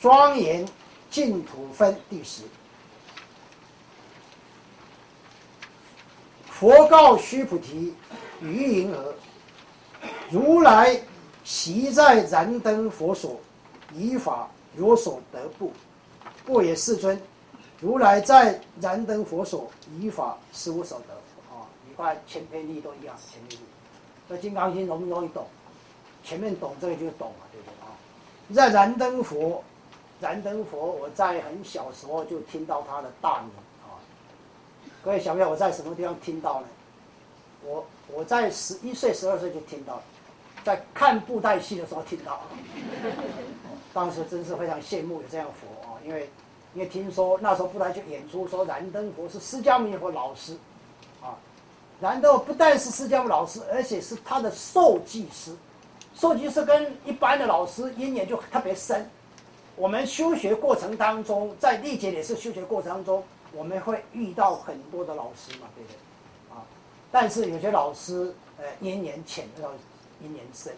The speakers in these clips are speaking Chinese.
庄严净土分第十。佛告须菩提：“于云何？如来习在燃灯佛所，以法有所得不？不也，世尊。如来在燃灯佛所，以法实无所得。啊，你看前篇例都一样，前面例。那《金刚经》容不容易懂？前面懂这个就懂了，对不对啊？在燃灯佛，燃灯佛，我在很小时候就听到他的大名啊。”各位想不想我在什么地方听到呢？我我在十一岁、十二岁就听到，在看布袋戏的时候听到，当时真是非常羡慕有这样佛啊！因为因为听说那时候布袋就演出说燃灯佛是释迦牟尼佛老师，啊，燃灯不但是释迦牟尼老师，而且是他的受记师，受记师跟一般的老师因缘就特别深。我们修学过程当中，在历劫也是修学过程当中。我们会遇到很多的老师嘛，对不对？啊，但是有些老师，呃，因缘浅，要因缘深。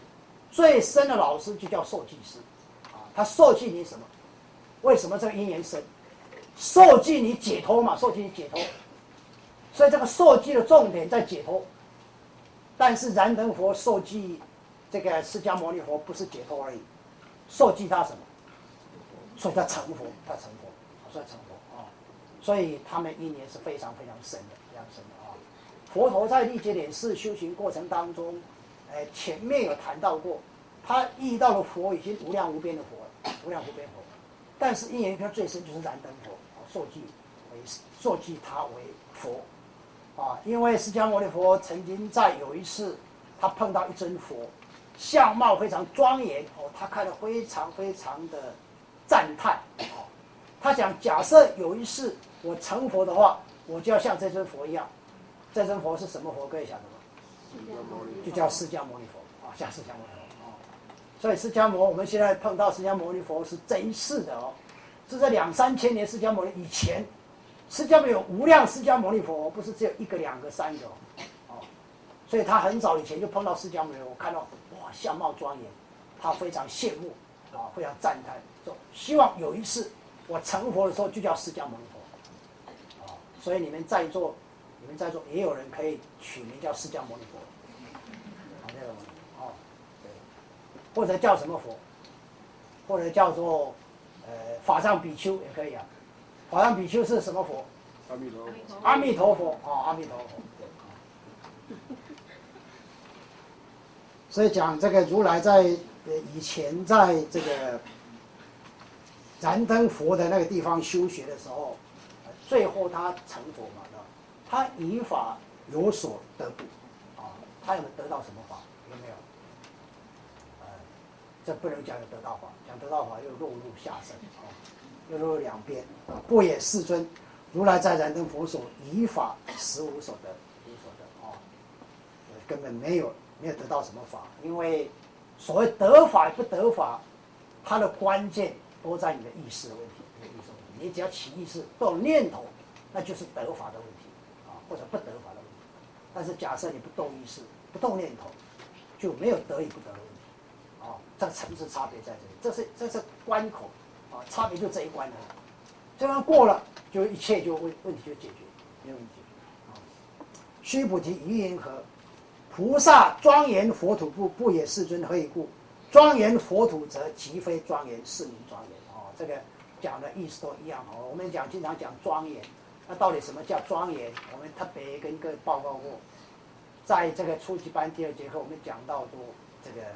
最深的老师就叫受记师，啊，他受记你什么？为什么这个因缘深？受记你解脱嘛，受记你解脱。所以这个受记的重点在解脱。但是燃灯佛受记，这个释迦牟尼佛不是解脱而已，受记他什么？所以他成佛，他成佛，所以成佛啊。所以他们因缘是非常非常深的，非常深的啊！佛陀在历劫点四修行过程当中，哎，前面有谈到过，他遇到了佛已经无量无边的佛，无量无边佛，但是因缘片最深就是燃灯佛，受记为受记他为佛，啊，因为释迦牟尼佛曾经在有一次，他碰到一尊佛，相貌非常庄严哦，他看得非常非常的赞叹，他想假设有一世。我成佛的话，我就要像这尊佛一样。这尊佛是什么佛？各位晓得吗？就叫释迦牟尼佛啊，像释迦牟尼佛啊。所以释迦牟，我们现在碰到释迦牟尼佛是真实的哦，是在两三千年释迦牟尼以前，释迦牟有无量释迦牟尼佛，不是只有一个、两个、三个哦。所以他很早以前就碰到释迦牟尼，我看到哇，相貌庄严，他非常羡慕啊，非常赞叹，说希望有一次我成佛的时候就叫释迦牟尼佛。啊所以你们在座，你们在座也有人可以取名叫释迦牟尼佛，好这个哦，对，或者叫什么佛，或者叫做呃法藏比丘也可以啊。法藏比丘是什么佛？阿弥陀佛。阿弥陀佛啊，阿弥陀佛。所以讲这个如来在以前在这个燃灯佛的那个地方修学的时候。最后他成佛嘛，他以法有所得不？啊，他有没有得到什么法？有没有？呃，这不能讲有得到法，讲得到法又落入下生，啊，又落入两边。不也世尊，如来在燃灯佛所，以法实无所得，无所得啊，根本没有没有得到什么法，因为所谓得法不得法，它的关键都在你的意识的问题。你只要起意识、动念头，那就是得法的问题啊，或者不得法的问题。但是假设你不动意识、不动念头，就没有得与不得的问题啊。这个层次差别在这里，这是这是关口啊，差别就这一关了。这关过了，就一切就问问题就解决，没有问题啊。须菩提，于云何？菩萨庄严佛土不不也？世尊何以故？庄严佛土则即非庄严，是名庄严哦。这个。讲的意思都一样哦。我们讲经常讲庄严，那到底什么叫庄严？我们特别跟各位报告过，在这个初级班第二节课，我们讲到说，这个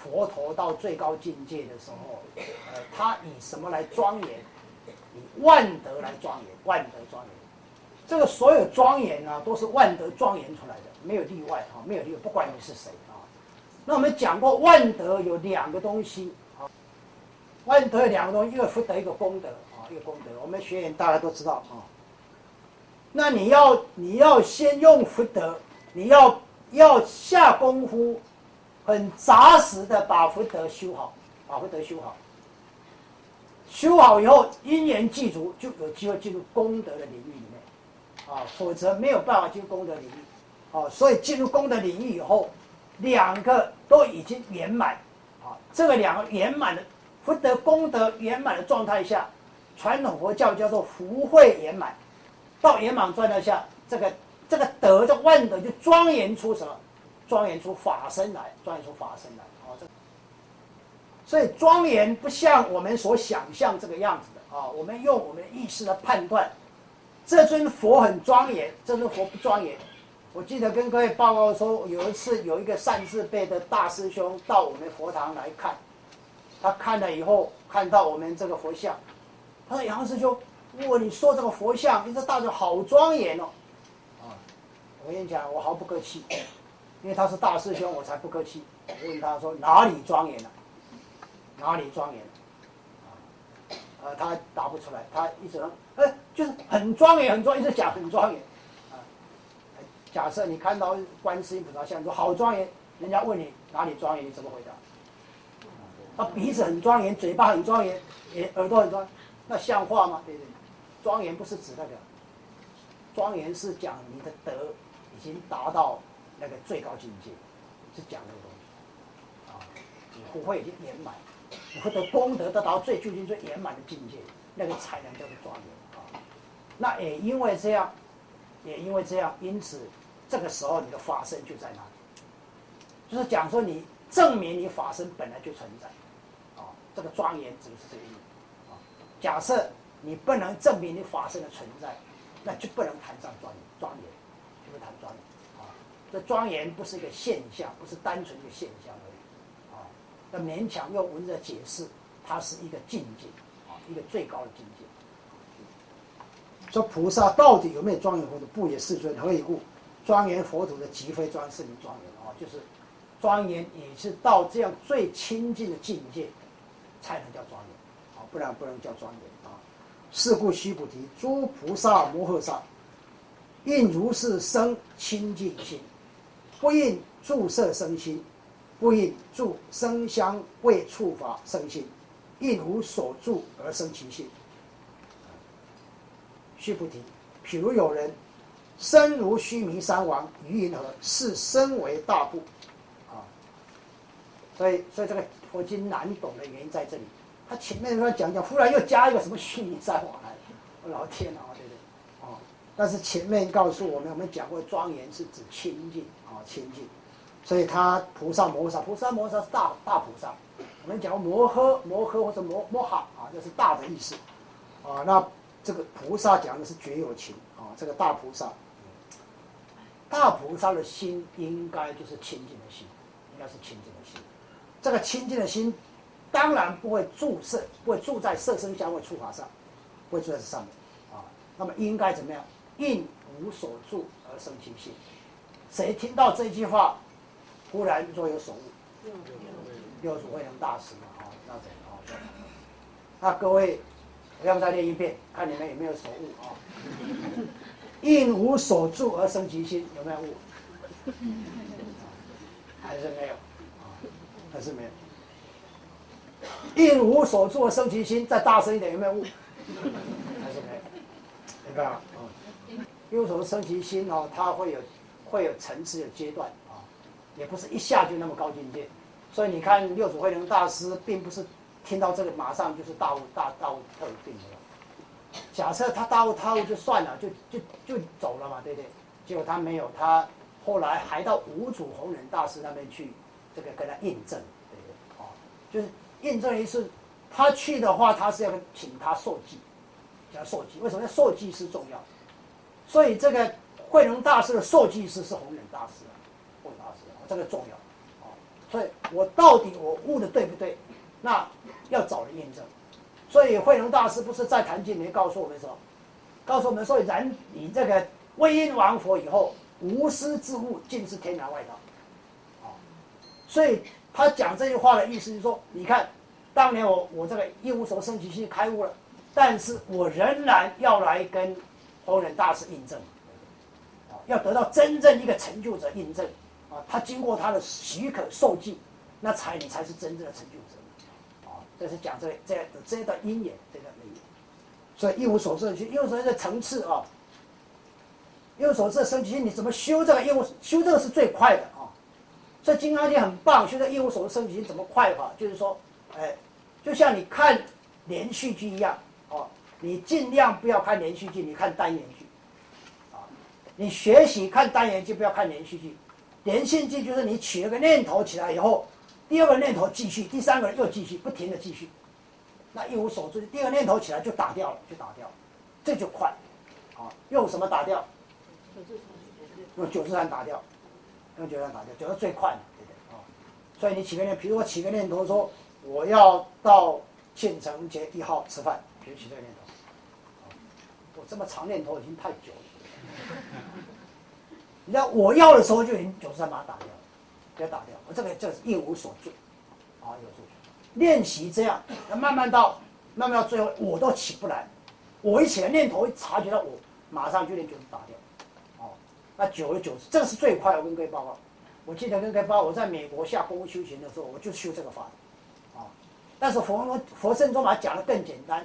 佛陀到最高境界的时候，呃，他以什么来庄严？以万德来庄严，万德庄严。这个所有庄严呢，都是万德庄严出来的，没有例外啊，没有例外，不管你是谁啊。那我们讲过，万德有两个东西啊。万德有两个东西，一个福德，一个功德啊，一个功德。我们学员大家都知道啊。那你要你要先用福德，你要要下功夫，很扎实的把福德修好，把福德修好。修好以后，因缘具足，就有机会进入功德的领域啊，否则没有办法进入功德领域啊。所以进入功德领域以后，两个都已经圆满啊，这个两个圆满的。福德功德圆满的状态下，传统佛教叫做福慧圆满。到圆满状态下，这个这个德的万德就庄严出什么？庄严出法身来，庄严出法身来。啊，这所以庄严不像我们所想象这个样子的啊。我们用我们意识来判断，这尊佛很庄严，这尊佛不庄严。我记得跟各位报告说，有一次有一个善智辈的大师兄到我们佛堂来看，他看了以后看到我们这个佛像，他说：“杨师兄，哇，你说这个佛像，你这大师好庄严哦。”啊，我跟你讲，我毫不客气。因为他是大师兄，我才不客气。我问他说：“哪里庄严了？哪里庄严？”啊，呃，他答不出来。他一直：“哎，就是很庄严，很庄，一直讲很庄严。”啊，假设你看到观世音菩萨像，说好庄严，人家问你哪里庄严，你怎么回答？他鼻子很庄严，嘴巴很庄严，耳耳朵很庄，那像话吗？对不对？庄严不是指那个，庄严是讲你的德已经达到。那个最高境界是讲那个东西啊，你福慧已经圆满，你会得功德得到最究竟最圆满的境界，那个才能叫做庄严。那也因为这样，也因为这样，因此这个时候你的法身就在那里，就是讲说你证明你法身本来就存在啊。这个庄严指的是这个意思啊。假设你不能证明你法身的存在，那就不能谈上庄严，庄严就不谈庄严。啊这庄严不是一个现象，不是单纯的现象而已，啊，要勉强用文字解释，它是一个境界，啊，一个最高的境界。说菩萨到底有没有庄严佛土？不也世尊？何以故？庄严佛土的即非庄是名庄严啊，就是庄严也是到这样最亲近的境界，才能叫庄严，啊，不然不能叫庄严啊。是故须菩提，诸菩萨摩诃萨，应如是生清净心。不应注色生心，不应注生香味触法生心，应无所住而生其心。须菩提，譬如有人身如须弥山王于银河，是身为大部。啊，所以所以这个佛经难懂的原因在这里。他前面说讲讲，忽然又加一个什么须弥山王来，我老天啊，对不对？哦，但是前面告诉我们，我们讲过庄严是指清净啊。清净，所以他菩萨摩萨，菩萨摩萨是大大菩萨。我们讲摩诃摩诃或者摩摩哈啊，这是大的意思啊。那这个菩萨讲的是绝有情啊。这个大菩萨，大菩萨的心应该就是清净的心，应该是清净的心。这个清净的心，当然不会住色，不会住在色身香味触法上，不会住在这上面啊。那么应该怎么样？应无所住而生其心。谁听到这句话，忽然若有所悟？六祖慧能大师嘛，哦，那怎哦？那各位，我要不再念一遍，看你们有没有所悟啊？应无所住而生其心，有没有悟？还是没有？还是没有？应无所住而生其心，再大声一点，有没有悟？还是没有？明白吗？因为什么生其心哦？它会有。会有层次、有阶段啊，也不是一下就那么高境界。所以你看六祖慧能大师，并不是听到这个马上就是大悟、大大悟特定的。假设他大悟、大悟就算了，就就就走了嘛，对不对？结果他没有，他后来还到五祖弘忍大师那边去，这个跟他印证，对不对？啊，就是印证一次，他去的话，他是要请他受记，叫受记。为什么要受记是重要？所以这个。慧能大师的受记师是弘忍大师啊，弘忍大师，这个重要啊。所以我到底我悟的对不对？那要找人验证。所以慧能大师不是在坛经里面告诉我们说，告诉我们说，然你这个归因王佛以后，无私自悟，尽是天然外道。啊，所以他讲这句话的意思就是说，你看，当年我我这个一无所生起心开悟了，但是我仍然要来跟弘忍大师印证。要得到真正一个成就者印证，啊，他经过他的许可受记，那才你才是真正的成就者，这是讲这这这段因缘这个内容。所以一无所知去，一无所知的层次啊，一无所知的升级，你怎么修这个一无修这个是最快的啊。所以金刚经很棒，修这一无所知升级怎么快法？就是说，哎，就像你看连续剧一样，哦，你尽量不要看连续剧，你看单元剧，啊，你学习看单元剧，不要看连续剧。连续剧就是你取了个念头起来以后，第二个念头继续，第三个又继续，不停的继续，那一无所知。第二个念头起来就打掉了，就打掉了，这就快，啊，用什么打掉？用九十三打掉，用九十三打掉，九是最快的，对不对？啊，所以你起个念，比如我起个念头说我要到庆城街一号吃饭，比如起这个念头，我这么长念头已经太久了。你知道我要的时候就已经九十三把它打掉了，给它打掉。我这个就是一无所住，啊，有住。练习这样，那慢慢到慢慢到最后，我都起不来。我一起来念头一察觉到我，马上就连九十打掉。哦，那久而久之，这个是最快。我跟各位报告，我记得跟各位报告，我在美国下功夫修行的时候，我就修这个法。啊，但是佛佛圣宗把它讲的更简单。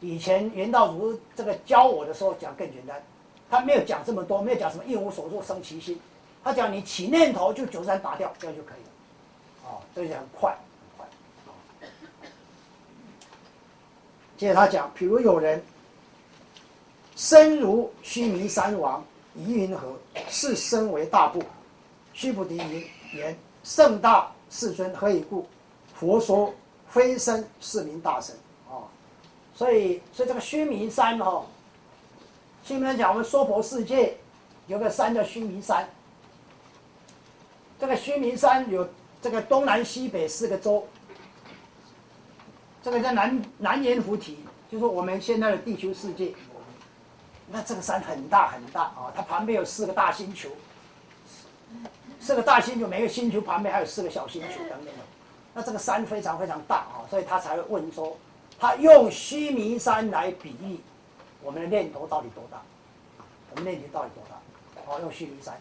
以前袁道如这个教我的时候讲更简单。他没有讲这么多，没有讲什么一无所住生其心，他讲你起念头就九三打掉，这样就可以了。哦，这就很快，很快。接着他讲，比如有人身如须弥山王，疑云何？是身为大部。须菩提云：言圣大世尊，何以故？佛说非身是名大身。哦，所以，所以这个须弥山哈。新闻讲，我们娑婆世界有个山叫须弥山。这个须弥山有这个东南西北四个洲。这个叫南南阎浮提，就是我们现在的地球世界。那这个山很大很大啊，它旁边有四个大星球，四个大星球，每个星球旁边还有四个小星球等等。那这个山非常非常大啊，所以他才会问说，他用须弥山来比喻。我们的念头到底多大？我们念头到底多大？哦，用须弥山，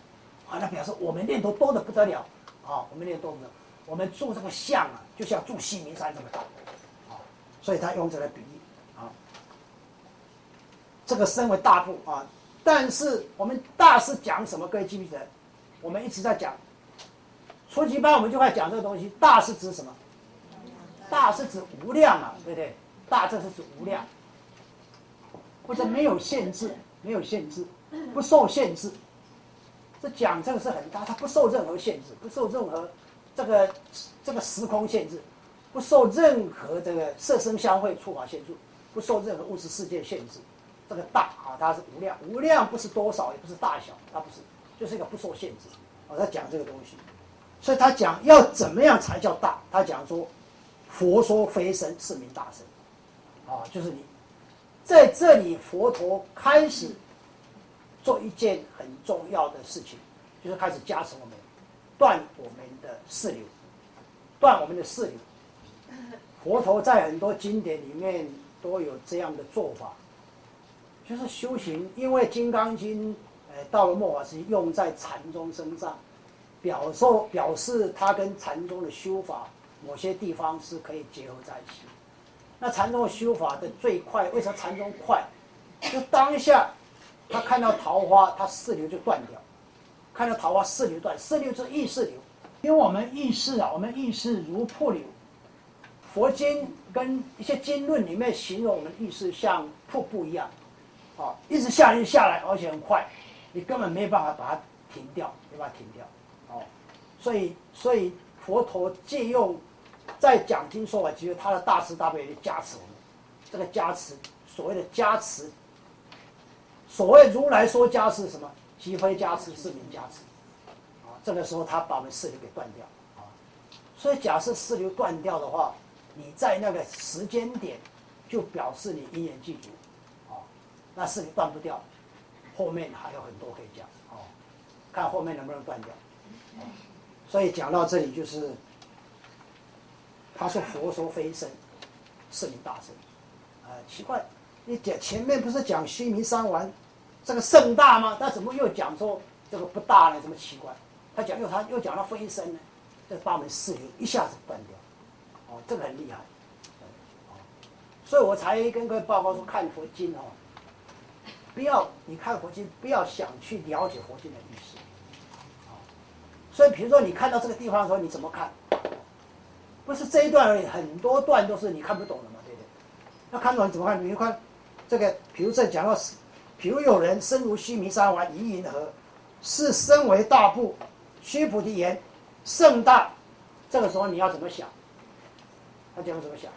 啊，那表示我们念头多的不得了，啊，我们念头多不得了。我们住这个像啊，就像住西明山这么大，啊，所以他用这个比喻，啊，这个身为大部啊，但是我们大是讲什么？各位记不记得？我们一直在讲，初级班我们就在讲这个东西。大是指什么？大是指无量啊，对不对？大这是指无量。或者没有限制，没有限制，不受限制。这讲这个是很大，它不受任何限制，不受任何这个这个时空限制，不受任何这个色声香味触法限制，不受任何物质世界限制。这个大啊，它是无量，无量不是多少，也不是大小，它不是，就是一个不受限制。我在讲这个东西，所以他讲要怎么样才叫大？他讲说，佛说非身是名大身，啊，就是你。在这里，佛陀开始做一件很重要的事情，就是开始加持我们，断我们的四流，断我们的四流。佛陀在很多经典里面都有这样的做法，就是修行。因为《金刚经》呃到了末法时期用在禅宗身上，表授表示它跟禅宗的修法某些地方是可以结合在一起。那禅宗修法的最快，为什么禅宗快？就当下他看到桃花，他四流就断掉；看到桃花四流断，四流是意识流。因为我们意识啊，我们意识如瀑流。佛经跟一些经论里面形容我们意识像瀑布一样，啊，一直下来就下来，而且很快，你根本没有办法把它停掉，没办法停掉，哦，所以所以佛陀借用。在讲经说法，其实他的大慈大悲加持我们。这个加持，所谓的加持，所谓如来说加持什么？即非加持，是名加持。啊，这个时候他把我们四流给断掉。啊，所以假设四流断掉的话，你在那个时间点，就表示你因缘具足。啊，那四流断不掉，后面还有很多可以讲。哦，看后面能不能断掉。所以讲到这里就是。他说：“佛说非身，是名大身。”啊，奇怪，你讲前面不是讲须弥山王这个盛大吗？他怎么又讲说这个不大呢？这么奇怪？他讲又他又讲到非身呢？这八门四流一下子断掉，哦，这个很厉害，所以我才跟各位报告说，看佛经哦，不要你看佛经，不要想去了解佛经的意思，所以比如说你看到这个地方的时候，你怎么看？不是这一段而已，很多段都是你看不懂的嘛，对不对？那看不懂你怎么看？比如看这个，比如这讲到，比如有人身如须弥山王疑银河，是身为大部，须菩提言盛大，这个时候你要怎么想？他讲怎么想？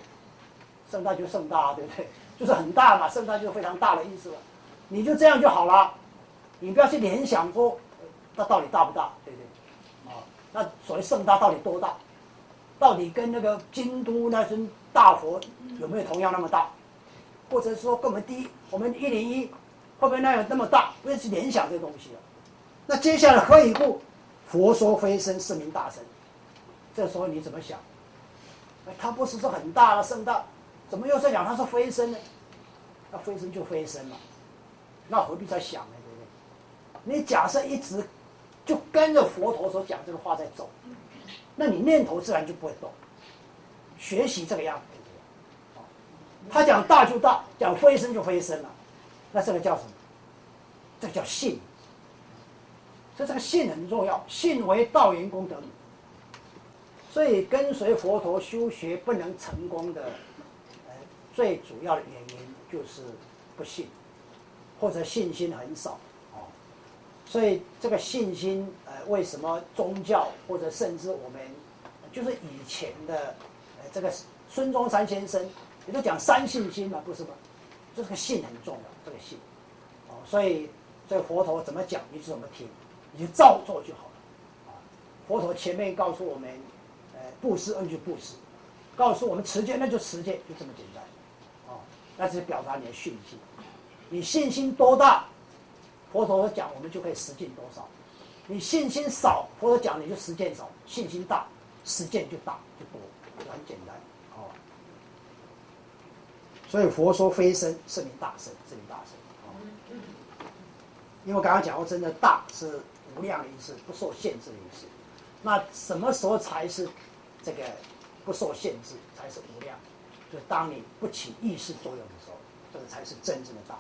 盛大就盛大，对不对？就是很大嘛，盛大就非常大的意思了。你就这样就好了，你不要去联想说它到底大不大，对不对？啊，那所谓盛大到底多大？到底跟那个京都那尊大佛有没有同样那么大？或者说跟我们第一，我们一零一会不会那有那么大？不要去联想这东西了。那接下来何以故？佛说非身是名大身。这时候你怎么想？哎，它不是说很大的盛大，怎么又在讲他是非身呢？那非身就非身嘛，那何必再想呢？对不对？你假设一直就跟着佛陀所讲这个话在走。那你念头自然就不会动。学习这个样子，他讲大就大，讲飞升就飞升了，那这个叫什么？这个叫信。所以这个信很重要，信为道源功德。所以跟随佛陀修学不能成功的，呃，最主要的原因就是不信，或者信心很少。所以这个信心，呃，为什么宗教或者甚至我们，就是以前的，呃，这个孙中山先生也都讲三信心嘛，不是吗？这个信很重要，这个信，哦，所以这佛陀怎么讲你就怎么听，你就照做就好了，啊，佛陀前面告诉我们，呃，布施那就布施，告诉我们持戒那就持戒，就这么简单，哦，那是表达你的信心，你信心多大？佛陀讲，我们就可以实践多少？你信心少，佛陀讲你就实践少；信心大，实践就大就多，就很简单。所以佛说非身是名大身，是名大身哦。因为刚刚讲过，真的大是无量的意思，不受限制的意思。那什么时候才是这个不受限制，才是无量？就是当你不起意识作用的时候，这个才是真正的大。